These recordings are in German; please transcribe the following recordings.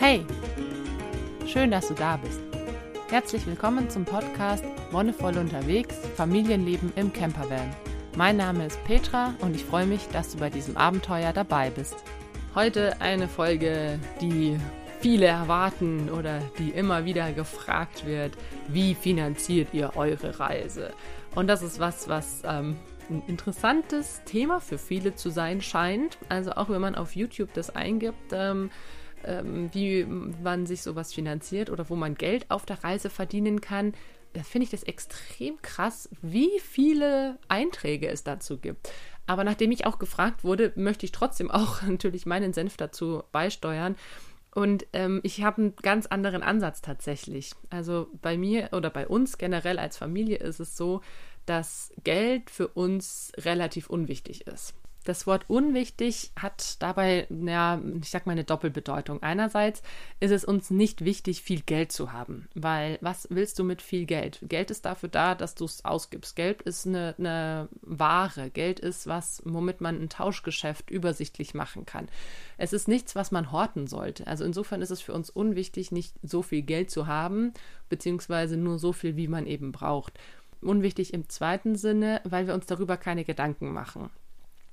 Hey, schön, dass du da bist. Herzlich willkommen zum Podcast Wonnevoll unterwegs, Familienleben im Campervan. Mein Name ist Petra und ich freue mich, dass du bei diesem Abenteuer dabei bist. Heute eine Folge, die viele erwarten oder die immer wieder gefragt wird, wie finanziert ihr eure Reise? Und das ist was, was ähm, ein interessantes Thema für viele zu sein scheint. Also auch wenn man auf YouTube das eingibt, ähm, ähm, wie man sich sowas finanziert oder wo man Geld auf der Reise verdienen kann, da finde ich das extrem krass, wie viele Einträge es dazu gibt. Aber nachdem ich auch gefragt wurde, möchte ich trotzdem auch natürlich meinen Senf dazu beisteuern. Und ähm, ich habe einen ganz anderen Ansatz tatsächlich. Also bei mir oder bei uns generell als Familie ist es so, dass Geld für uns relativ unwichtig ist. Das Wort unwichtig hat dabei, ja, ich sag mal, eine Doppelbedeutung. Einerseits ist es uns nicht wichtig, viel Geld zu haben, weil was willst du mit viel Geld? Geld ist dafür da, dass du es ausgibst. Geld ist eine, eine Ware. Geld ist was, womit man ein Tauschgeschäft übersichtlich machen kann. Es ist nichts, was man horten sollte. Also insofern ist es für uns unwichtig, nicht so viel Geld zu haben, beziehungsweise nur so viel, wie man eben braucht. Unwichtig im zweiten Sinne, weil wir uns darüber keine Gedanken machen.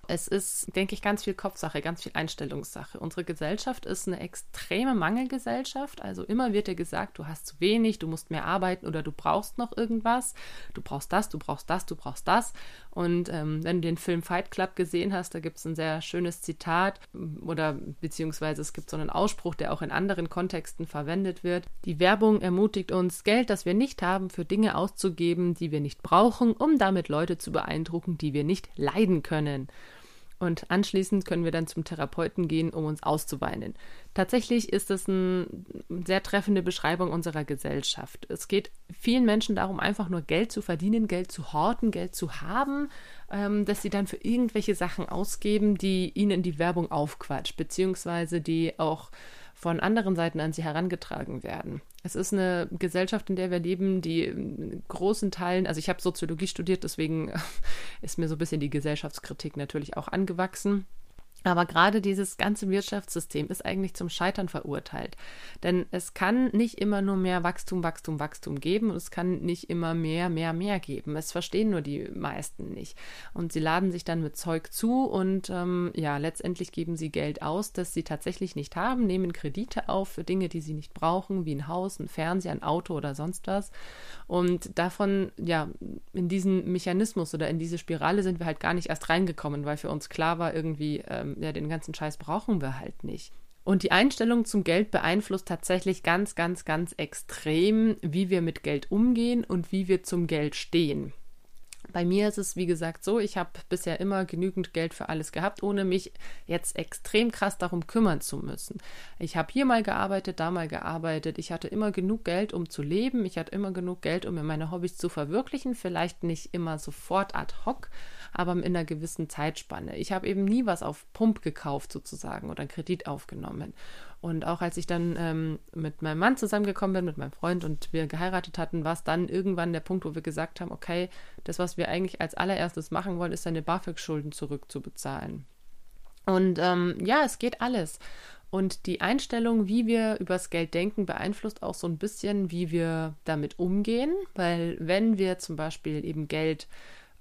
Es ist, denke ich, ganz viel Kopfsache, ganz viel Einstellungssache. Unsere Gesellschaft ist eine extreme Mangelgesellschaft. Also immer wird dir gesagt, du hast zu wenig, du musst mehr arbeiten oder du brauchst noch irgendwas. Du brauchst das, du brauchst das, du brauchst das. Und ähm, wenn du den Film Fight Club gesehen hast, da gibt es ein sehr schönes Zitat oder beziehungsweise es gibt so einen Ausspruch, der auch in anderen Kontexten verwendet wird. Die Werbung ermutigt uns, Geld, das wir nicht haben, für Dinge auszugeben, die wir nicht brauchen, um damit Leute zu beeindrucken, die wir nicht leiden können. Und anschließend können wir dann zum Therapeuten gehen, um uns auszuweinen. Tatsächlich ist es eine sehr treffende Beschreibung unserer Gesellschaft. Es geht vielen Menschen darum, einfach nur Geld zu verdienen, Geld zu horten, Geld zu haben, ähm, dass sie dann für irgendwelche Sachen ausgeben, die ihnen die Werbung aufquatscht, beziehungsweise die auch von anderen Seiten an sie herangetragen werden. Es ist eine Gesellschaft, in der wir leben, die in großen Teilen, also ich habe Soziologie studiert, deswegen ist mir so ein bisschen die Gesellschaftskritik natürlich auch angewachsen. Aber gerade dieses ganze Wirtschaftssystem ist eigentlich zum Scheitern verurteilt. Denn es kann nicht immer nur mehr Wachstum, Wachstum, Wachstum geben und es kann nicht immer mehr, mehr, mehr geben. Es verstehen nur die meisten nicht. Und sie laden sich dann mit Zeug zu und ähm, ja, letztendlich geben sie Geld aus, das sie tatsächlich nicht haben, nehmen Kredite auf für Dinge, die sie nicht brauchen, wie ein Haus, ein Fernseher, ein Auto oder sonst was. Und davon, ja, in diesen Mechanismus oder in diese Spirale sind wir halt gar nicht erst reingekommen, weil für uns klar war irgendwie, ähm, ja, den ganzen Scheiß brauchen wir halt nicht. Und die Einstellung zum Geld beeinflusst tatsächlich ganz, ganz, ganz extrem, wie wir mit Geld umgehen und wie wir zum Geld stehen. Bei mir ist es, wie gesagt, so, ich habe bisher immer genügend Geld für alles gehabt, ohne mich jetzt extrem krass darum kümmern zu müssen. Ich habe hier mal gearbeitet, da mal gearbeitet. Ich hatte immer genug Geld, um zu leben. Ich hatte immer genug Geld, um mir meine Hobbys zu verwirklichen. Vielleicht nicht immer sofort ad hoc, aber in einer gewissen Zeitspanne. Ich habe eben nie was auf Pump gekauft sozusagen oder einen Kredit aufgenommen. Und auch als ich dann ähm, mit meinem Mann zusammengekommen bin, mit meinem Freund und wir geheiratet hatten, war es dann irgendwann der Punkt, wo wir gesagt haben, okay, das, was wir eigentlich als allererstes machen wollen, ist seine BAföG-Schulden zurückzubezahlen. Und ähm, ja, es geht alles. Und die Einstellung, wie wir übers Geld denken, beeinflusst auch so ein bisschen, wie wir damit umgehen. Weil wenn wir zum Beispiel eben Geld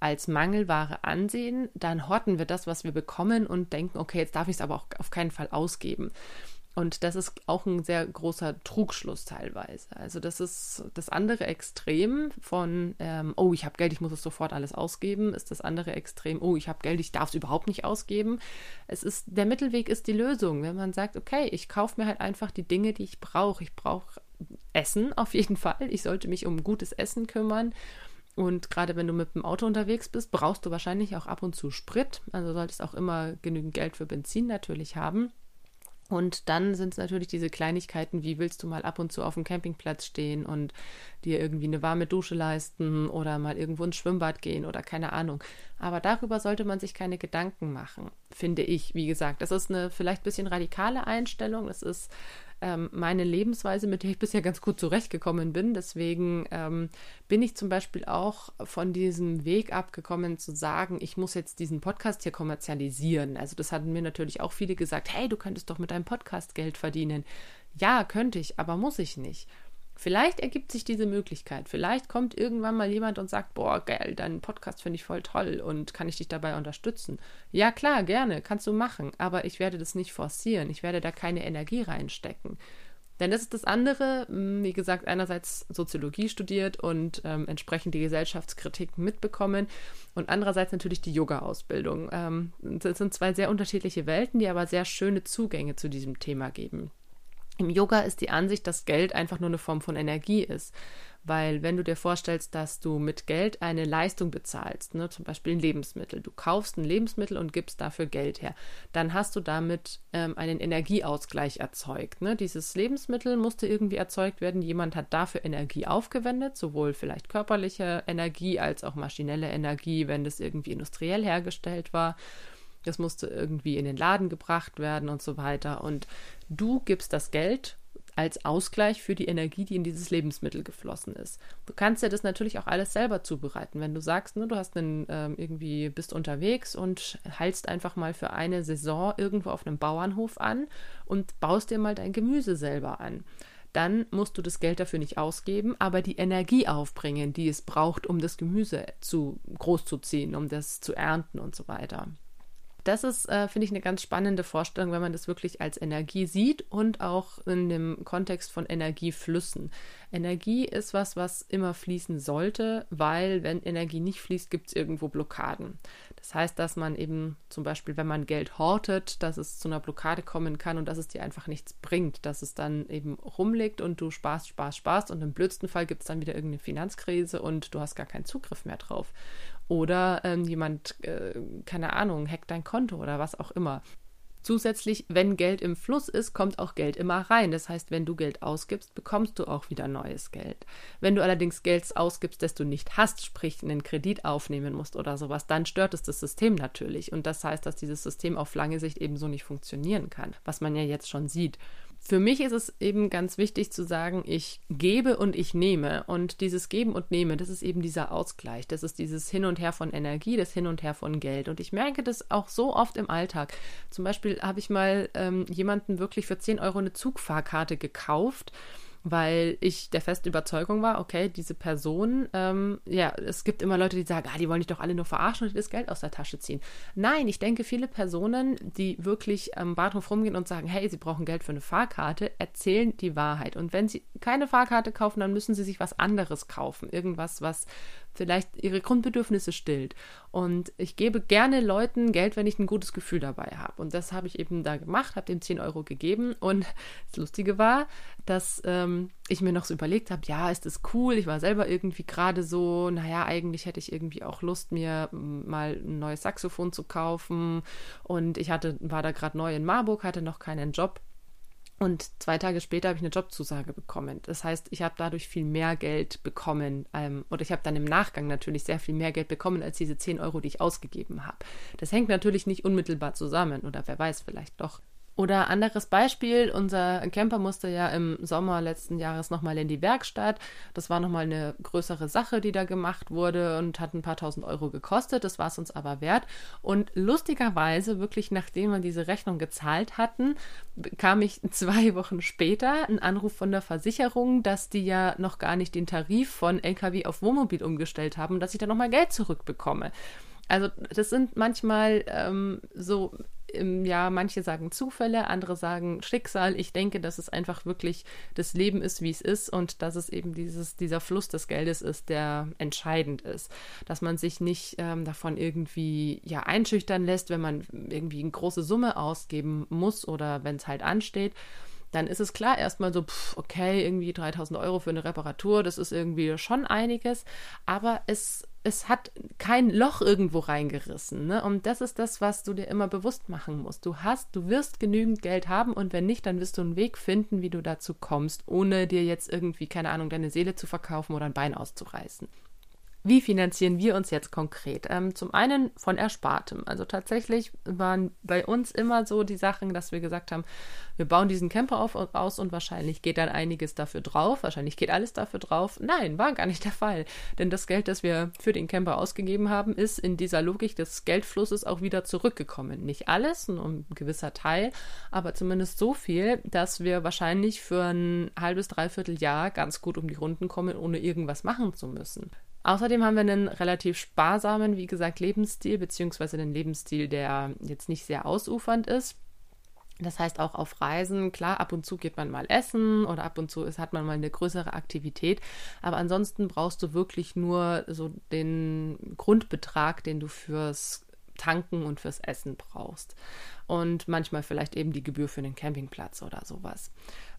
als Mangelware ansehen, dann horten wir das, was wir bekommen und denken, okay, jetzt darf ich es aber auch auf keinen Fall ausgeben. Und das ist auch ein sehr großer Trugschluss teilweise. Also das ist das andere Extrem von, ähm, oh, ich habe Geld, ich muss es sofort alles ausgeben, ist das andere Extrem, oh, ich habe Geld, ich darf es überhaupt nicht ausgeben. Es ist, der Mittelweg ist die Lösung, wenn man sagt, okay, ich kaufe mir halt einfach die Dinge, die ich brauche. Ich brauche Essen auf jeden Fall. Ich sollte mich um gutes Essen kümmern. Und gerade wenn du mit dem Auto unterwegs bist, brauchst du wahrscheinlich auch ab und zu Sprit. Also solltest auch immer genügend Geld für Benzin natürlich haben. Und dann sind es natürlich diese Kleinigkeiten, wie willst du mal ab und zu auf dem Campingplatz stehen und dir irgendwie eine warme Dusche leisten oder mal irgendwo ins Schwimmbad gehen oder keine Ahnung. Aber darüber sollte man sich keine Gedanken machen, finde ich. Wie gesagt, das ist eine vielleicht ein bisschen radikale Einstellung. Das ist ähm, meine Lebensweise, mit der ich bisher ganz gut zurechtgekommen bin. Deswegen ähm, bin ich zum Beispiel auch von diesem Weg abgekommen zu sagen, ich muss jetzt diesen Podcast hier kommerzialisieren. Also das hatten mir natürlich auch viele gesagt, hey, du könntest doch mit deinem Podcast Geld verdienen. Ja, könnte ich, aber muss ich nicht. Vielleicht ergibt sich diese Möglichkeit. Vielleicht kommt irgendwann mal jemand und sagt, boah, geil, deinen Podcast finde ich voll toll und kann ich dich dabei unterstützen? Ja, klar, gerne, kannst du machen, aber ich werde das nicht forcieren. Ich werde da keine Energie reinstecken. Denn das ist das andere, hm, wie gesagt, einerseits Soziologie studiert und ähm, entsprechend die Gesellschaftskritik mitbekommen und andererseits natürlich die Yoga-Ausbildung. Ähm, das sind zwei sehr unterschiedliche Welten, die aber sehr schöne Zugänge zu diesem Thema geben. Im Yoga ist die Ansicht, dass Geld einfach nur eine Form von Energie ist. Weil wenn du dir vorstellst, dass du mit Geld eine Leistung bezahlst, ne, zum Beispiel ein Lebensmittel, du kaufst ein Lebensmittel und gibst dafür Geld her, dann hast du damit ähm, einen Energieausgleich erzeugt. Ne? Dieses Lebensmittel musste irgendwie erzeugt werden, jemand hat dafür Energie aufgewendet, sowohl vielleicht körperliche Energie als auch maschinelle Energie, wenn das irgendwie industriell hergestellt war. Das musste irgendwie in den Laden gebracht werden und so weiter. Und du gibst das Geld als Ausgleich für die Energie, die in dieses Lebensmittel geflossen ist. Du kannst ja das natürlich auch alles selber zubereiten. Wenn du sagst, ne, du hast einen ähm, irgendwie bist unterwegs und heilst einfach mal für eine Saison irgendwo auf einem Bauernhof an und baust dir mal dein Gemüse selber an. Dann musst du das Geld dafür nicht ausgeben, aber die Energie aufbringen, die es braucht, um das Gemüse zu groß zu ziehen, um das zu ernten und so weiter. Das ist, äh, finde ich, eine ganz spannende Vorstellung, wenn man das wirklich als Energie sieht und auch in dem Kontext von Energieflüssen. Energie ist was, was immer fließen sollte, weil wenn Energie nicht fließt, gibt es irgendwo Blockaden. Das heißt, dass man eben zum Beispiel, wenn man Geld hortet, dass es zu einer Blockade kommen kann und dass es dir einfach nichts bringt, dass es dann eben rumliegt und du sparst, sparst, sparst und im blödsten Fall gibt es dann wieder irgendeine Finanzkrise und du hast gar keinen Zugriff mehr drauf. Oder ähm, jemand, äh, keine Ahnung, hackt dein Konto oder was auch immer. Zusätzlich, wenn Geld im Fluss ist, kommt auch Geld immer rein. Das heißt, wenn du Geld ausgibst, bekommst du auch wieder neues Geld. Wenn du allerdings Geld ausgibst, das du nicht hast, sprich einen Kredit aufnehmen musst oder sowas, dann stört es das System natürlich. Und das heißt, dass dieses System auf lange Sicht eben so nicht funktionieren kann, was man ja jetzt schon sieht für mich ist es eben ganz wichtig zu sagen, ich gebe und ich nehme. Und dieses Geben und Nehmen, das ist eben dieser Ausgleich. Das ist dieses Hin und Her von Energie, das Hin und Her von Geld. Und ich merke das auch so oft im Alltag. Zum Beispiel habe ich mal ähm, jemanden wirklich für 10 Euro eine Zugfahrkarte gekauft weil ich der festen Überzeugung war, okay, diese Person, ähm, ja, es gibt immer Leute, die sagen, ah, die wollen dich doch alle nur verarschen und das Geld aus der Tasche ziehen. Nein, ich denke, viele Personen, die wirklich am Bahnhof rumgehen und sagen, hey, sie brauchen Geld für eine Fahrkarte, erzählen die Wahrheit. Und wenn sie keine Fahrkarte kaufen, dann müssen sie sich was anderes kaufen. Irgendwas, was vielleicht ihre Grundbedürfnisse stillt. Und ich gebe gerne Leuten Geld, wenn ich ein gutes Gefühl dabei habe. Und das habe ich eben da gemacht, habe dem 10 Euro gegeben. Und das Lustige war, dass ähm, ich mir noch so überlegt habe, ja, ist das cool? Ich war selber irgendwie gerade so, naja, eigentlich hätte ich irgendwie auch Lust, mir mal ein neues Saxophon zu kaufen. Und ich hatte, war da gerade neu in Marburg, hatte noch keinen Job und zwei Tage später habe ich eine Jobzusage bekommen. Das heißt, ich habe dadurch viel mehr Geld bekommen. Ähm, oder ich habe dann im Nachgang natürlich sehr viel mehr Geld bekommen als diese 10 Euro, die ich ausgegeben habe. Das hängt natürlich nicht unmittelbar zusammen. Oder wer weiß, vielleicht doch. Oder anderes Beispiel, unser Camper musste ja im Sommer letzten Jahres nochmal in die Werkstatt. Das war nochmal eine größere Sache, die da gemacht wurde und hat ein paar tausend Euro gekostet. Das war es uns aber wert. Und lustigerweise, wirklich nachdem wir diese Rechnung gezahlt hatten, bekam ich zwei Wochen später einen Anruf von der Versicherung, dass die ja noch gar nicht den Tarif von LKW auf Wohnmobil umgestellt haben, dass ich da nochmal Geld zurückbekomme. Also das sind manchmal ähm, so ja, manche sagen Zufälle, andere sagen Schicksal. Ich denke, dass es einfach wirklich das Leben ist, wie es ist und dass es eben dieses, dieser Fluss des Geldes ist, der entscheidend ist. Dass man sich nicht ähm, davon irgendwie ja einschüchtern lässt, wenn man irgendwie eine große Summe ausgeben muss oder wenn es halt ansteht dann ist es klar erstmal so, pff, okay, irgendwie 3000 Euro für eine Reparatur, das ist irgendwie schon einiges, aber es, es hat kein Loch irgendwo reingerissen. Ne? Und das ist das, was du dir immer bewusst machen musst. Du hast, du wirst genügend Geld haben und wenn nicht, dann wirst du einen Weg finden, wie du dazu kommst, ohne dir jetzt irgendwie, keine Ahnung, deine Seele zu verkaufen oder ein Bein auszureißen. Wie finanzieren wir uns jetzt konkret? Ähm, zum einen von Erspartem. Also tatsächlich waren bei uns immer so die Sachen, dass wir gesagt haben, wir bauen diesen Camper auf, aus und wahrscheinlich geht dann einiges dafür drauf. Wahrscheinlich geht alles dafür drauf. Nein, war gar nicht der Fall. Denn das Geld, das wir für den Camper ausgegeben haben, ist in dieser Logik des Geldflusses auch wieder zurückgekommen. Nicht alles, nur ein gewisser Teil, aber zumindest so viel, dass wir wahrscheinlich für ein halbes, dreiviertel Jahr ganz gut um die Runden kommen, ohne irgendwas machen zu müssen. Außerdem haben wir einen relativ sparsamen, wie gesagt, Lebensstil, beziehungsweise einen Lebensstil, der jetzt nicht sehr ausufernd ist. Das heißt auch auf Reisen, klar, ab und zu geht man mal essen oder ab und zu ist, hat man mal eine größere Aktivität. Aber ansonsten brauchst du wirklich nur so den Grundbetrag, den du fürs Tanken und fürs Essen brauchst. Und manchmal vielleicht eben die Gebühr für den Campingplatz oder sowas.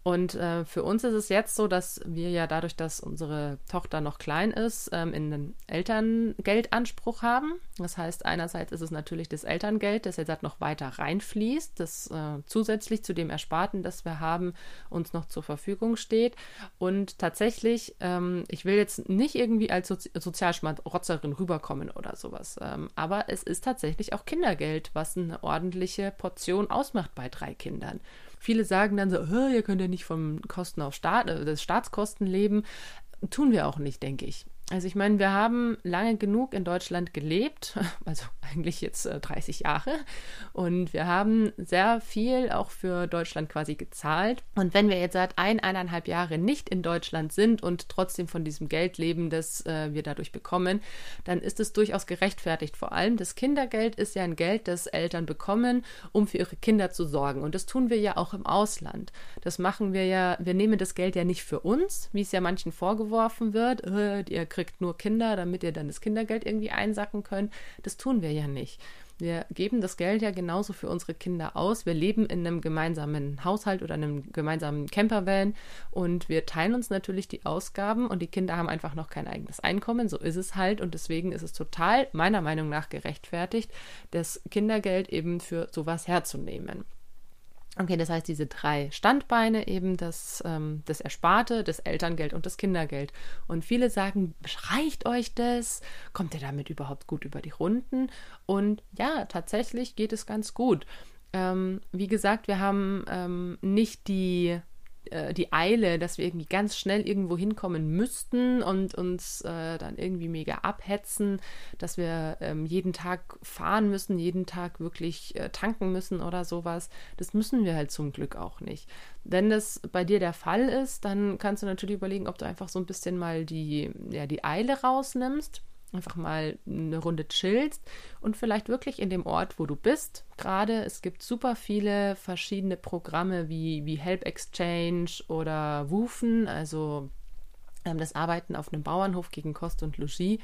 Und äh, für uns ist es jetzt so, dass wir ja dadurch, dass unsere Tochter noch klein ist, ähm, einen Elterngeldanspruch haben. Das heißt, einerseits ist es natürlich das Elterngeld, das jetzt noch weiter reinfließt, das äh, zusätzlich zu dem Ersparten, das wir haben, uns noch zur Verfügung steht. Und tatsächlich, ähm, ich will jetzt nicht irgendwie als Sozi Sozialschmarotzerin rüberkommen oder sowas, ähm, aber es ist tatsächlich auch Kindergeld, was eine ordentliche Portion ausmacht bei drei Kindern. Viele sagen dann so, ihr könnt ja nicht vom Kosten auf Staat, äh, des Staatskosten leben. Tun wir auch nicht, denke ich. Also ich meine, wir haben lange genug in Deutschland gelebt, also eigentlich jetzt äh, 30 Jahre, und wir haben sehr viel auch für Deutschland quasi gezahlt. Und wenn wir jetzt seit ein, eineinhalb Jahre nicht in Deutschland sind und trotzdem von diesem Geld leben, das äh, wir dadurch bekommen, dann ist es durchaus gerechtfertigt. Vor allem das Kindergeld ist ja ein Geld, das Eltern bekommen, um für ihre Kinder zu sorgen. Und das tun wir ja auch im Ausland. Das machen wir ja, wir nehmen das Geld ja nicht für uns, wie es ja manchen vorgeworfen wird. Äh, ihr kriegt nur Kinder, damit ihr dann das Kindergeld irgendwie einsacken könnt. Das tun wir ja nicht. Wir geben das Geld ja genauso für unsere Kinder aus. Wir leben in einem gemeinsamen Haushalt oder einem gemeinsamen Campervan und wir teilen uns natürlich die Ausgaben und die Kinder haben einfach noch kein eigenes Einkommen. So ist es halt und deswegen ist es total meiner Meinung nach gerechtfertigt, das Kindergeld eben für sowas herzunehmen. Okay, das heißt, diese drei Standbeine eben das, ähm, das Ersparte, das Elterngeld und das Kindergeld. Und viele sagen, reicht euch das? Kommt ihr damit überhaupt gut über die Runden? Und ja, tatsächlich geht es ganz gut. Ähm, wie gesagt, wir haben ähm, nicht die äh, die Eile, dass wir irgendwie ganz schnell irgendwo hinkommen müssten und uns äh, dann irgendwie mega abhetzen, dass wir ähm, jeden Tag fahren müssen, jeden Tag wirklich äh, tanken müssen oder sowas. Das müssen wir halt zum Glück auch nicht. Wenn das bei dir der Fall ist, dann kannst du natürlich überlegen, ob du einfach so ein bisschen mal die, ja, die Eile rausnimmst einfach mal eine Runde chillst und vielleicht wirklich in dem Ort, wo du bist. Gerade es gibt super viele verschiedene Programme wie, wie Help Exchange oder Wufen, also ähm, das Arbeiten auf einem Bauernhof gegen Kost und Logis.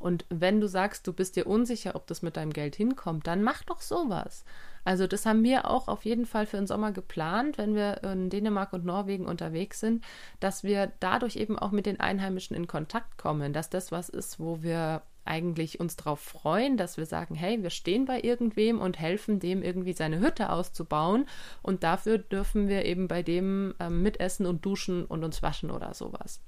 Und wenn du sagst, du bist dir unsicher, ob das mit deinem Geld hinkommt, dann mach doch sowas. Also das haben wir auch auf jeden Fall für den Sommer geplant, wenn wir in Dänemark und Norwegen unterwegs sind, dass wir dadurch eben auch mit den Einheimischen in Kontakt kommen, dass das was ist, wo wir eigentlich uns darauf freuen, dass wir sagen, hey, wir stehen bei irgendwem und helfen dem irgendwie seine Hütte auszubauen und dafür dürfen wir eben bei dem ähm, mitessen und duschen und uns waschen oder sowas.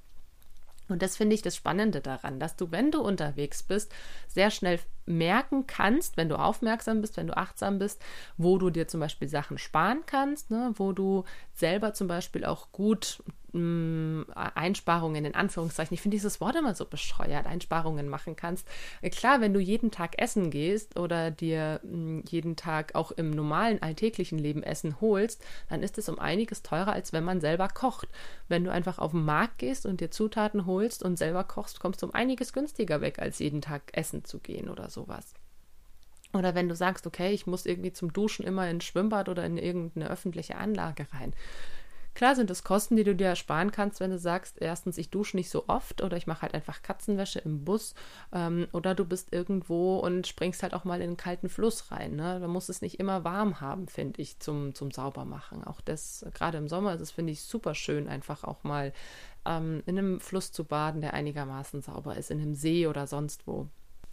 Und das finde ich das Spannende daran, dass du, wenn du unterwegs bist, sehr schnell merken kannst, wenn du aufmerksam bist, wenn du achtsam bist, wo du dir zum Beispiel Sachen sparen kannst, ne, wo du selber zum Beispiel auch gut mh, Einsparungen in Anführungszeichen, ich finde dieses Wort immer so bescheuert, Einsparungen machen kannst. Äh, klar, wenn du jeden Tag essen gehst oder dir mh, jeden Tag auch im normalen alltäglichen Leben Essen holst, dann ist es um einiges teurer, als wenn man selber kocht. Wenn du einfach auf den Markt gehst und dir Zutaten holst und selber kochst, kommst du um einiges günstiger weg, als jeden Tag essen zu gehen oder sowas. Oder wenn du sagst, okay, ich muss irgendwie zum Duschen immer ins Schwimmbad oder in irgendeine öffentliche Anlage rein. Klar sind es Kosten, die du dir ersparen kannst, wenn du sagst, erstens, ich dusche nicht so oft oder ich mache halt einfach Katzenwäsche im Bus ähm, oder du bist irgendwo und springst halt auch mal in einen kalten Fluss rein. Ne? Da muss es nicht immer warm haben, finde ich, zum, zum Saubermachen. Auch das, gerade im Sommer es, finde ich, super schön, einfach auch mal ähm, in einem Fluss zu baden, der einigermaßen sauber ist, in einem See oder sonst wo.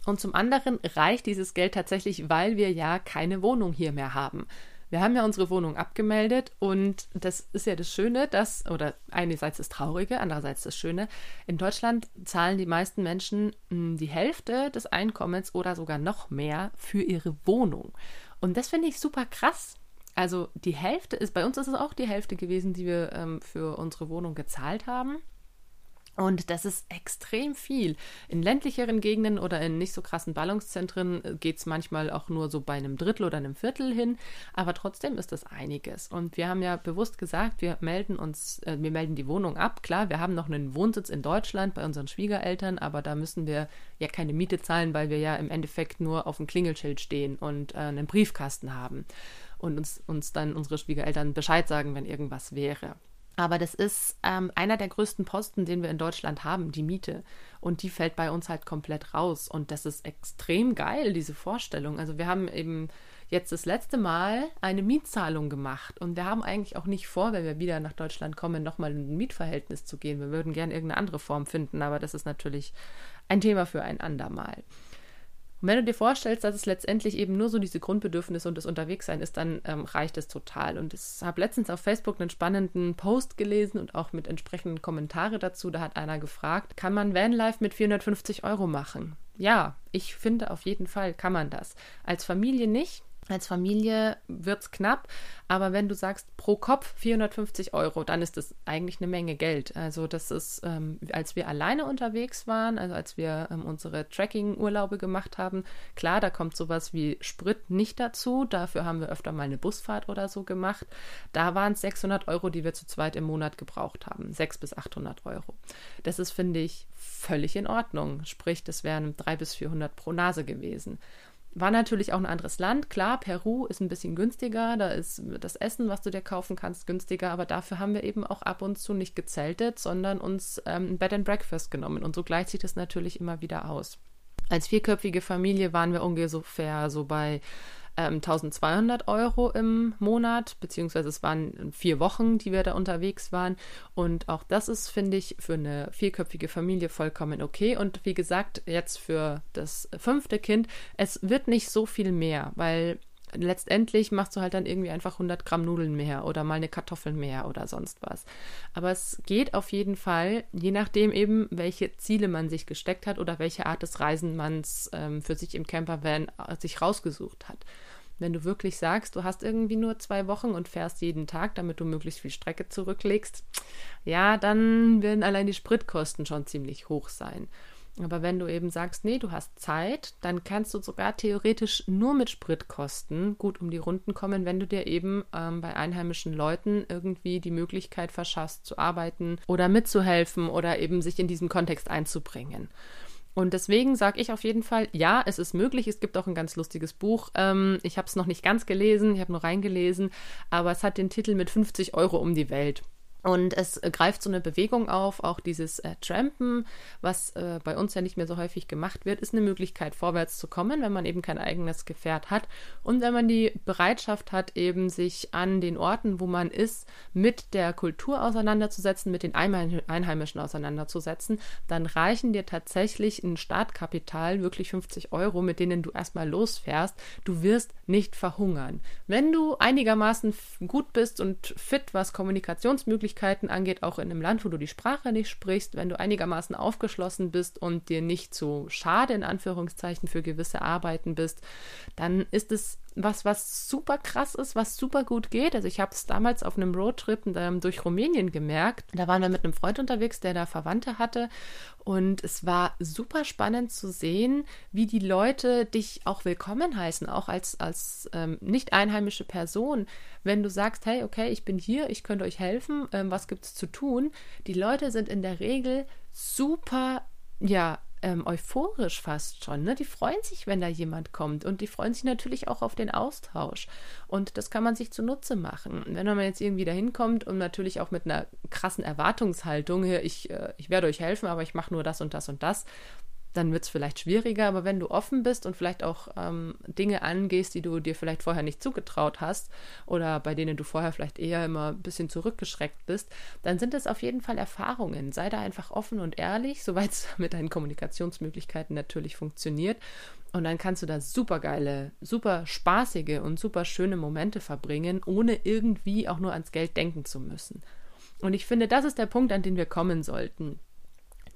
Und zum anderen reicht dieses Geld tatsächlich, weil wir ja keine Wohnung hier mehr haben. Wir haben ja unsere Wohnung abgemeldet und das ist ja das Schöne, dass, oder einerseits das Traurige, andererseits das Schöne, in Deutschland zahlen die meisten Menschen hm, die Hälfte des Einkommens oder sogar noch mehr für ihre Wohnung. Und das finde ich super krass. Also die Hälfte ist, bei uns ist es auch die Hälfte gewesen, die wir ähm, für unsere Wohnung gezahlt haben. Und das ist extrem viel. In ländlicheren Gegenden oder in nicht so krassen Ballungszentren äh, geht es manchmal auch nur so bei einem Drittel oder einem Viertel hin, aber trotzdem ist das einiges. Und wir haben ja bewusst gesagt, wir melden uns, äh, wir melden die Wohnung ab. Klar, wir haben noch einen Wohnsitz in Deutschland bei unseren Schwiegereltern, aber da müssen wir ja keine Miete zahlen, weil wir ja im Endeffekt nur auf dem Klingelschild stehen und äh, einen Briefkasten haben und uns, uns dann unsere Schwiegereltern Bescheid sagen, wenn irgendwas wäre. Aber das ist ähm, einer der größten Posten, den wir in Deutschland haben, die Miete. Und die fällt bei uns halt komplett raus. Und das ist extrem geil, diese Vorstellung. Also wir haben eben jetzt das letzte Mal eine Mietzahlung gemacht. Und wir haben eigentlich auch nicht vor, wenn wir wieder nach Deutschland kommen, nochmal in ein Mietverhältnis zu gehen. Wir würden gerne irgendeine andere Form finden, aber das ist natürlich ein Thema für ein andermal. Und wenn du dir vorstellst, dass es letztendlich eben nur so diese Grundbedürfnisse und das Unterwegssein ist, dann ähm, reicht es total. Und ich habe letztens auf Facebook einen spannenden Post gelesen und auch mit entsprechenden Kommentare dazu. Da hat einer gefragt, kann man Vanlife mit 450 Euro machen? Ja, ich finde auf jeden Fall kann man das. Als Familie nicht, als Familie wird es knapp, aber wenn du sagst pro Kopf 450 Euro, dann ist das eigentlich eine Menge Geld. Also das ist, ähm, als wir alleine unterwegs waren, also als wir ähm, unsere Tracking-Urlaube gemacht haben, klar, da kommt sowas wie Sprit nicht dazu. Dafür haben wir öfter mal eine Busfahrt oder so gemacht. Da waren es 600 Euro, die wir zu zweit im Monat gebraucht haben. 600 bis 800 Euro. Das ist, finde ich, völlig in Ordnung. Sprich, das wären 300 bis 400 pro Nase gewesen. War natürlich auch ein anderes Land. Klar, Peru ist ein bisschen günstiger. Da ist das Essen, was du dir kaufen kannst, günstiger. Aber dafür haben wir eben auch ab und zu nicht gezeltet, sondern uns ähm, ein Bed and Breakfast genommen. Und so gleicht sich das natürlich immer wieder aus. Als vierköpfige Familie waren wir ungefähr so bei 1200 ähm, Euro im Monat, beziehungsweise es waren vier Wochen, die wir da unterwegs waren. Und auch das ist, finde ich, für eine vierköpfige Familie vollkommen okay. Und wie gesagt, jetzt für das fünfte Kind, es wird nicht so viel mehr, weil letztendlich machst du halt dann irgendwie einfach 100 Gramm Nudeln mehr oder mal eine Kartoffel mehr oder sonst was. Aber es geht auf jeden Fall, je nachdem eben, welche Ziele man sich gesteckt hat oder welche Art des Reisen man ähm, für sich im Campervan äh, sich rausgesucht hat. Wenn du wirklich sagst, du hast irgendwie nur zwei Wochen und fährst jeden Tag, damit du möglichst viel Strecke zurücklegst, ja, dann werden allein die Spritkosten schon ziemlich hoch sein. Aber wenn du eben sagst, nee, du hast Zeit, dann kannst du sogar theoretisch nur mit Spritkosten gut um die Runden kommen, wenn du dir eben ähm, bei einheimischen Leuten irgendwie die Möglichkeit verschaffst zu arbeiten oder mitzuhelfen oder eben sich in diesen Kontext einzubringen. Und deswegen sage ich auf jeden Fall, ja, es ist möglich. Es gibt auch ein ganz lustiges Buch. Ähm, ich habe es noch nicht ganz gelesen, ich habe nur reingelesen, aber es hat den Titel mit 50 Euro um die Welt. Und es äh, greift so eine Bewegung auf, auch dieses äh, Trampen, was äh, bei uns ja nicht mehr so häufig gemacht wird, ist eine Möglichkeit, vorwärts zu kommen, wenn man eben kein eigenes Gefährt hat und wenn man die Bereitschaft hat, eben sich an den Orten, wo man ist, mit der Kultur auseinanderzusetzen, mit den Einheimischen auseinanderzusetzen, dann reichen dir tatsächlich ein Startkapital, wirklich 50 Euro, mit denen du erstmal losfährst. Du wirst nicht verhungern. Wenn du einigermaßen gut bist und fit, was Kommunikationsmöglichkeiten Möglichkeiten angeht, auch in einem Land, wo du die Sprache nicht sprichst, wenn du einigermaßen aufgeschlossen bist und dir nicht so schade in Anführungszeichen für gewisse Arbeiten bist, dann ist es was, was super krass ist, was super gut geht. Also ich habe es damals auf einem Roadtrip ähm, durch Rumänien gemerkt. Da waren wir mit einem Freund unterwegs, der da Verwandte hatte. Und es war super spannend zu sehen, wie die Leute dich auch willkommen heißen, auch als, als ähm, nicht einheimische Person. Wenn du sagst, hey, okay, ich bin hier, ich könnte euch helfen, ähm, was gibt es zu tun? Die Leute sind in der Regel super, ja, ähm, euphorisch fast schon. Ne? Die freuen sich, wenn da jemand kommt und die freuen sich natürlich auch auf den Austausch. Und das kann man sich zunutze machen. wenn man jetzt irgendwie da hinkommt und natürlich auch mit einer krassen Erwartungshaltung, ich, äh, ich werde euch helfen, aber ich mache nur das und das und das, dann wird es vielleicht schwieriger. Aber wenn du offen bist und vielleicht auch ähm, Dinge angehst, die du dir vielleicht vorher nicht zugetraut hast oder bei denen du vorher vielleicht eher immer ein bisschen zurückgeschreckt bist, dann sind es auf jeden Fall Erfahrungen. Sei da einfach offen und ehrlich, soweit es mit deinen Kommunikationsmöglichkeiten natürlich funktioniert. Und dann kannst du da super geile, super spaßige und super schöne Momente verbringen, ohne irgendwie auch nur ans Geld denken zu müssen. Und ich finde, das ist der Punkt, an den wir kommen sollten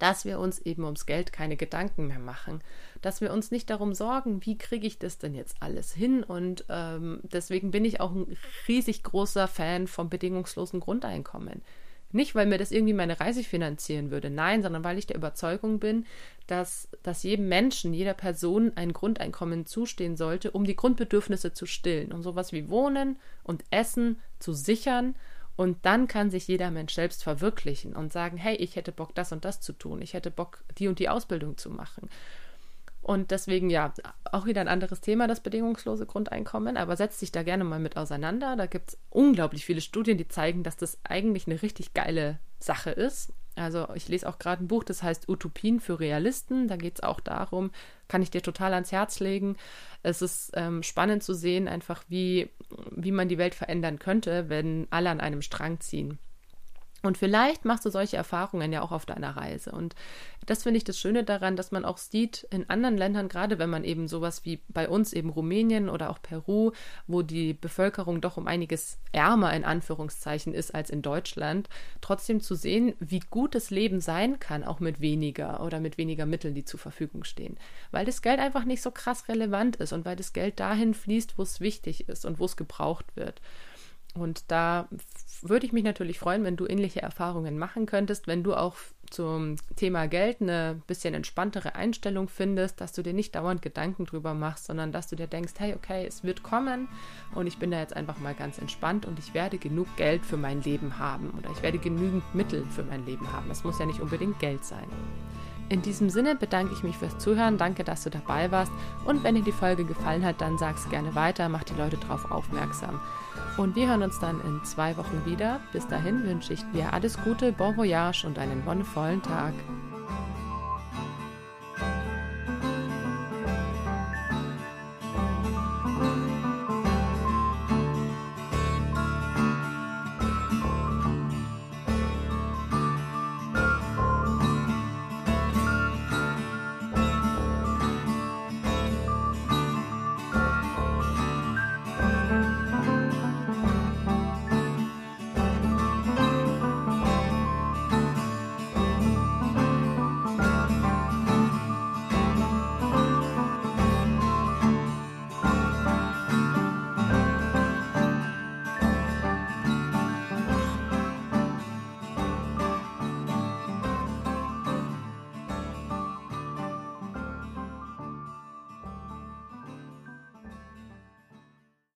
dass wir uns eben ums Geld keine Gedanken mehr machen, dass wir uns nicht darum sorgen, wie kriege ich das denn jetzt alles hin. Und ähm, deswegen bin ich auch ein riesig großer Fan vom bedingungslosen Grundeinkommen. Nicht, weil mir das irgendwie meine Reise finanzieren würde, nein, sondern weil ich der Überzeugung bin, dass, dass jedem Menschen, jeder Person ein Grundeinkommen zustehen sollte, um die Grundbedürfnisse zu stillen, um sowas wie Wohnen und Essen zu sichern und dann kann sich jeder Mensch selbst verwirklichen und sagen, hey, ich hätte Bock, das und das zu tun. Ich hätte Bock, die und die Ausbildung zu machen. Und deswegen, ja, auch wieder ein anderes Thema, das bedingungslose Grundeinkommen, aber setzt sich da gerne mal mit auseinander. Da gibt es unglaublich viele Studien, die zeigen, dass das eigentlich eine richtig geile Sache ist. Also ich lese auch gerade ein Buch, das heißt Utopien für Realisten. Da geht es auch darum, kann ich dir total ans Herz legen. Es ist ähm, spannend zu sehen, einfach wie, wie man die Welt verändern könnte, wenn alle an einem Strang ziehen. Und vielleicht machst du solche Erfahrungen ja auch auf deiner Reise. Und das finde ich das Schöne daran, dass man auch sieht in anderen Ländern, gerade wenn man eben sowas wie bei uns eben Rumänien oder auch Peru, wo die Bevölkerung doch um einiges ärmer in Anführungszeichen ist als in Deutschland, trotzdem zu sehen, wie gut das Leben sein kann, auch mit weniger oder mit weniger Mitteln, die zur Verfügung stehen. Weil das Geld einfach nicht so krass relevant ist und weil das Geld dahin fließt, wo es wichtig ist und wo es gebraucht wird. Und da würde ich mich natürlich freuen, wenn du ähnliche Erfahrungen machen könntest, wenn du auch zum Thema Geld eine bisschen entspanntere Einstellung findest, dass du dir nicht dauernd Gedanken drüber machst, sondern dass du dir denkst, hey, okay, es wird kommen und ich bin da jetzt einfach mal ganz entspannt und ich werde genug Geld für mein Leben haben oder ich werde genügend Mittel für mein Leben haben. Es muss ja nicht unbedingt Geld sein. In diesem Sinne bedanke ich mich fürs Zuhören, danke, dass du dabei warst und wenn dir die Folge gefallen hat, dann sag es gerne weiter, mach die Leute darauf aufmerksam. Und wir hören uns dann in zwei Wochen wieder. Bis dahin wünsche ich dir alles Gute, Bon Voyage und einen wonnevollen Tag.